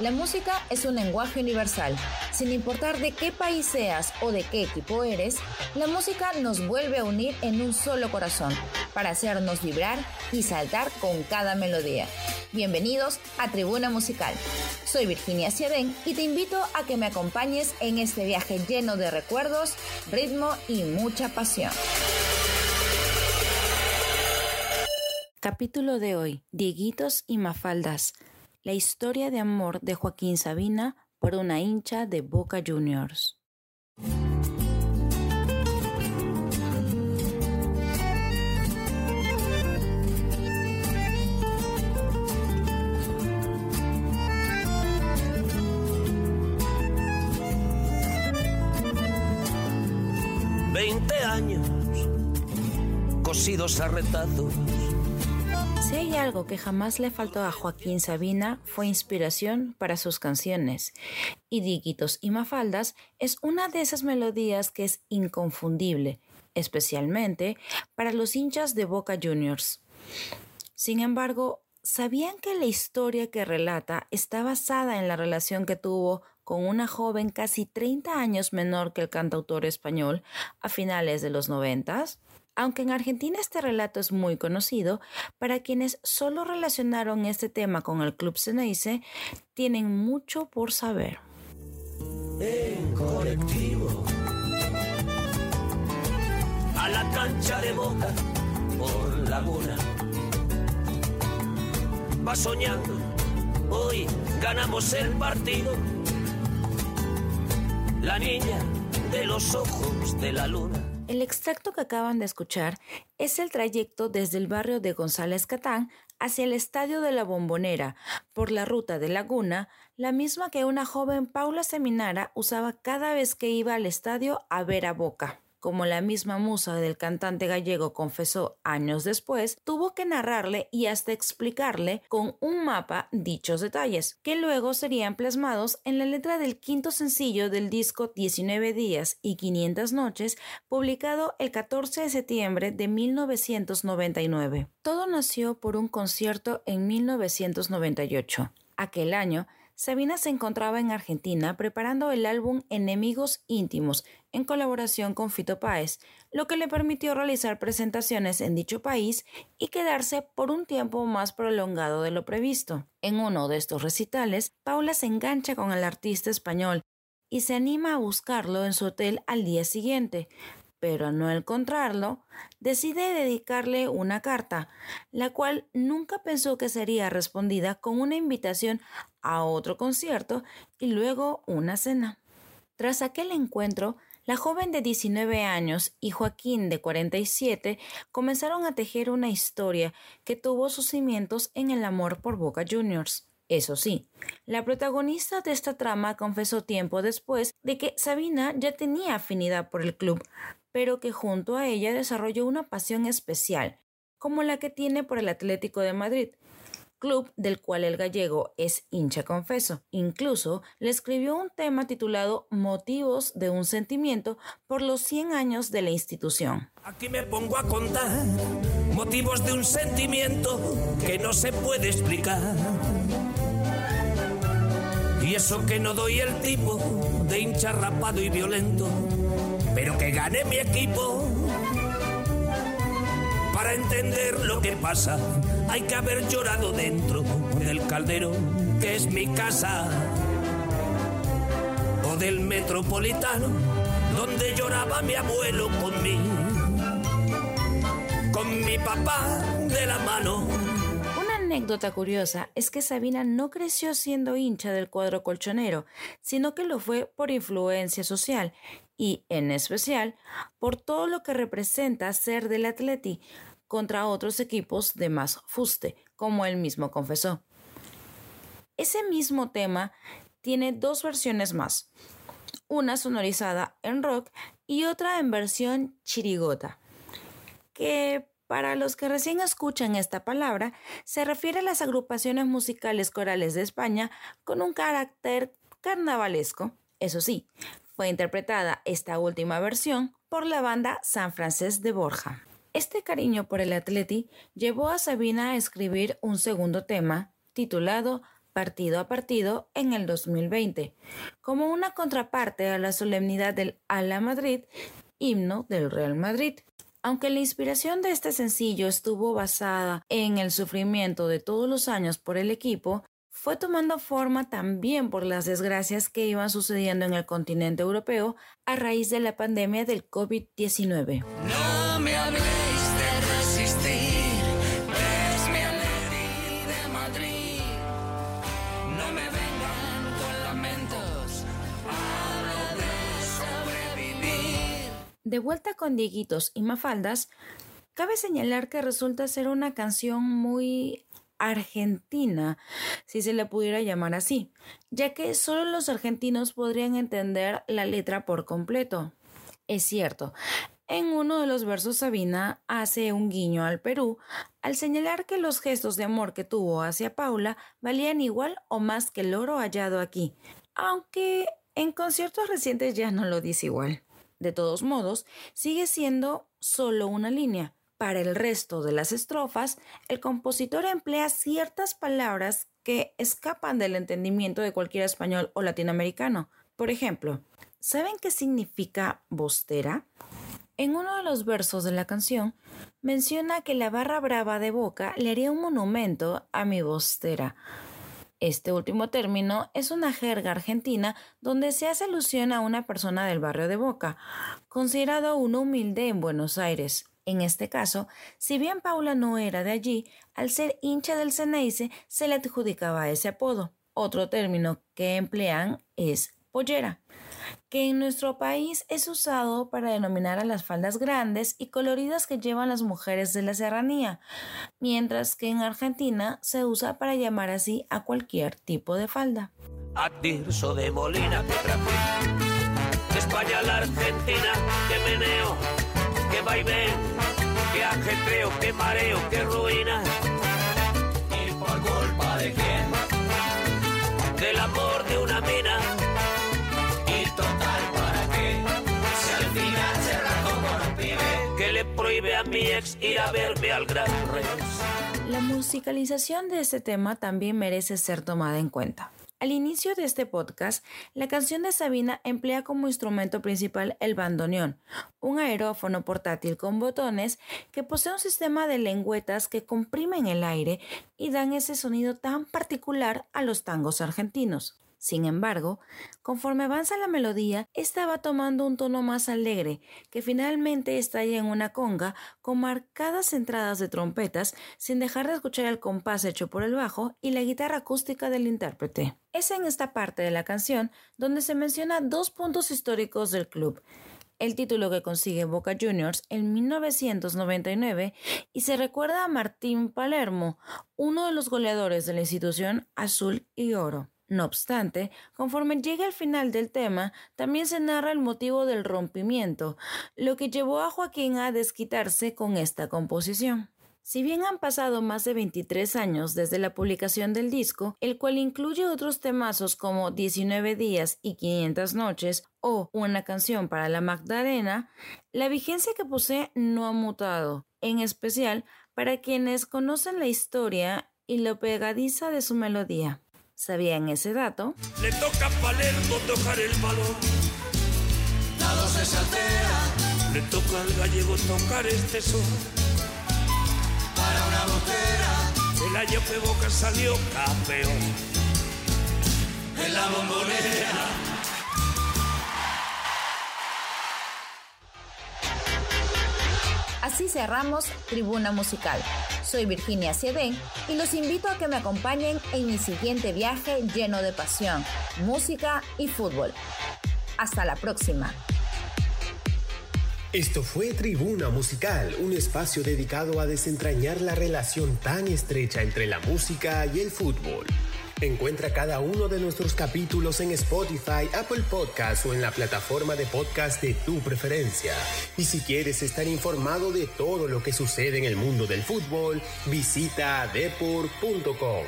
La música es un lenguaje universal. Sin importar de qué país seas o de qué equipo eres, la música nos vuelve a unir en un solo corazón, para hacernos vibrar y saltar con cada melodía. Bienvenidos a Tribuna Musical. Soy Virginia Ciadén y te invito a que me acompañes en este viaje lleno de recuerdos, ritmo y mucha pasión. Capítulo de hoy, Dieguitos y Mafaldas, la historia de amor de Joaquín Sabina por una hincha de Boca Juniors. Veinte años cosidos a retazos si hay algo que jamás le faltó a Joaquín Sabina fue inspiración para sus canciones. Y Diquitos y Mafaldas es una de esas melodías que es inconfundible, especialmente para los hinchas de Boca Juniors. Sin embargo, ¿sabían que la historia que relata está basada en la relación que tuvo con una joven casi 30 años menor que el cantautor español a finales de los noventas? Aunque en Argentina este relato es muy conocido, para quienes solo relacionaron este tema con el Club Ceneice, tienen mucho por saber. En colectivo, a la cancha de boca por laguna, va soñando, hoy ganamos el partido. La niña de los ojos de la luna el extracto que acaban de escuchar es el trayecto desde el barrio de González Catán hacia el estadio de la Bombonera por la ruta de Laguna, la misma que una joven Paula Seminara usaba cada vez que iba al estadio a ver a Boca como la misma musa del cantante gallego confesó años después, tuvo que narrarle y hasta explicarle con un mapa dichos detalles, que luego serían plasmados en la letra del quinto sencillo del disco 19 días y 500 noches, publicado el 14 de septiembre de 1999. Todo nació por un concierto en 1998. Aquel año, Sabina se encontraba en Argentina preparando el álbum Enemigos Íntimos en colaboración con Fito Páez, lo que le permitió realizar presentaciones en dicho país y quedarse por un tiempo más prolongado de lo previsto. En uno de estos recitales, Paula se engancha con el artista español y se anima a buscarlo en su hotel al día siguiente, pero al no encontrarlo, decide dedicarle una carta, la cual nunca pensó que sería respondida con una invitación a otro concierto y luego una cena. Tras aquel encuentro, la joven de 19 años y Joaquín de 47 comenzaron a tejer una historia que tuvo sus cimientos en el amor por Boca Juniors. Eso sí, la protagonista de esta trama confesó tiempo después de que Sabina ya tenía afinidad por el club, pero que junto a ella desarrolló una pasión especial, como la que tiene por el Atlético de Madrid, club del cual el gallego es hincha confeso. Incluso le escribió un tema titulado Motivos de un sentimiento por los 100 años de la institución. Aquí me pongo a contar motivos de un sentimiento que no se puede explicar. Y eso que no doy el tipo de hincha rapado y violento pero que gane mi equipo. Para entender lo que pasa, hay que haber llorado dentro del caldero, que es mi casa, o del metropolitano, donde lloraba mi abuelo con mí, con mi papá de la mano anécdota curiosa es que Sabina no creció siendo hincha del cuadro colchonero, sino que lo fue por influencia social y, en especial, por todo lo que representa ser del Atleti contra otros equipos de más fuste, como él mismo confesó. Ese mismo tema tiene dos versiones más, una sonorizada en rock y otra en versión chirigota, que para los que recién escuchan esta palabra, se refiere a las agrupaciones musicales corales de España con un carácter carnavalesco. Eso sí, fue interpretada esta última versión por la banda San Francés de Borja. Este cariño por el atleti llevó a Sabina a escribir un segundo tema titulado partido a partido en el 2020, como una contraparte a la solemnidad del Ala Madrid, himno del Real Madrid. Aunque la inspiración de este sencillo estuvo basada en el sufrimiento de todos los años por el equipo, fue tomando forma también por las desgracias que iban sucediendo en el continente europeo a raíz de la pandemia del COVID-19. No De vuelta con Dieguitos y Mafaldas, cabe señalar que resulta ser una canción muy argentina, si se le pudiera llamar así, ya que solo los argentinos podrían entender la letra por completo. Es cierto, en uno de los versos Sabina hace un guiño al Perú al señalar que los gestos de amor que tuvo hacia Paula valían igual o más que el oro hallado aquí, aunque en conciertos recientes ya no lo dice igual. De todos modos, sigue siendo solo una línea, para el resto de las estrofas, el compositor emplea ciertas palabras que escapan del entendimiento de cualquier español o latinoamericano. Por ejemplo, ¿saben qué significa bostera? En uno de los versos de la canción menciona que la barra brava de Boca le haría un monumento a mi bostera. Este último término es una jerga argentina donde se hace alusión a una persona del barrio de Boca, considerado un humilde en Buenos Aires. En este caso, si bien Paula no era de allí, al ser hincha del Ceneice se le adjudicaba ese apodo. Otro término que emplean es pollera, que en nuestro país es usado para denominar a las faldas grandes y coloridas que llevan las mujeres de la serranía, mientras que en Argentina se usa para llamar así a cualquier tipo de falda. Que España la Argentina, que meneo, que qué ajetreo, qué mareo, ruina. ¿Y por culpa mi ex ir a verme al Gran Rex. La musicalización de este tema también merece ser tomada en cuenta. Al inicio de este podcast, la canción de Sabina emplea como instrumento principal el bandoneón, un aerófono portátil con botones que posee un sistema de lengüetas que comprimen el aire y dan ese sonido tan particular a los tangos argentinos. Sin embargo, conforme avanza la melodía, esta va tomando un tono más alegre, que finalmente estalla en una conga con marcadas entradas de trompetas, sin dejar de escuchar el compás hecho por el bajo y la guitarra acústica del intérprete. Es en esta parte de la canción donde se menciona dos puntos históricos del club el título que consigue Boca Juniors en 1999 y se recuerda a Martín Palermo, uno de los goleadores de la institución azul y oro. No obstante, conforme llega al final del tema, también se narra el motivo del rompimiento, lo que llevó a Joaquín a desquitarse con esta composición. Si bien han pasado más de 23 años desde la publicación del disco, el cual incluye otros temazos como 19 días y 500 noches o Una canción para la Magdalena, la vigencia que posee no ha mutado, en especial para quienes conocen la historia y lo pegadiza de su melodía. ¿Sabían ese dato? Le toca a Palermo tocar el balón. Lado se saltea. Le toca al gallego tocar este son. Para una botera. El año que Boca salió campeón. En la bombonera. Así cerramos Tribuna Musical. Soy Virginia Siedén y los invito a que me acompañen en mi siguiente viaje lleno de pasión, música y fútbol. Hasta la próxima. Esto fue Tribuna Musical, un espacio dedicado a desentrañar la relación tan estrecha entre la música y el fútbol. Encuentra cada uno de nuestros capítulos en Spotify, Apple Podcasts o en la plataforma de podcast de tu preferencia. Y si quieres estar informado de todo lo que sucede en el mundo del fútbol, visita depor.com.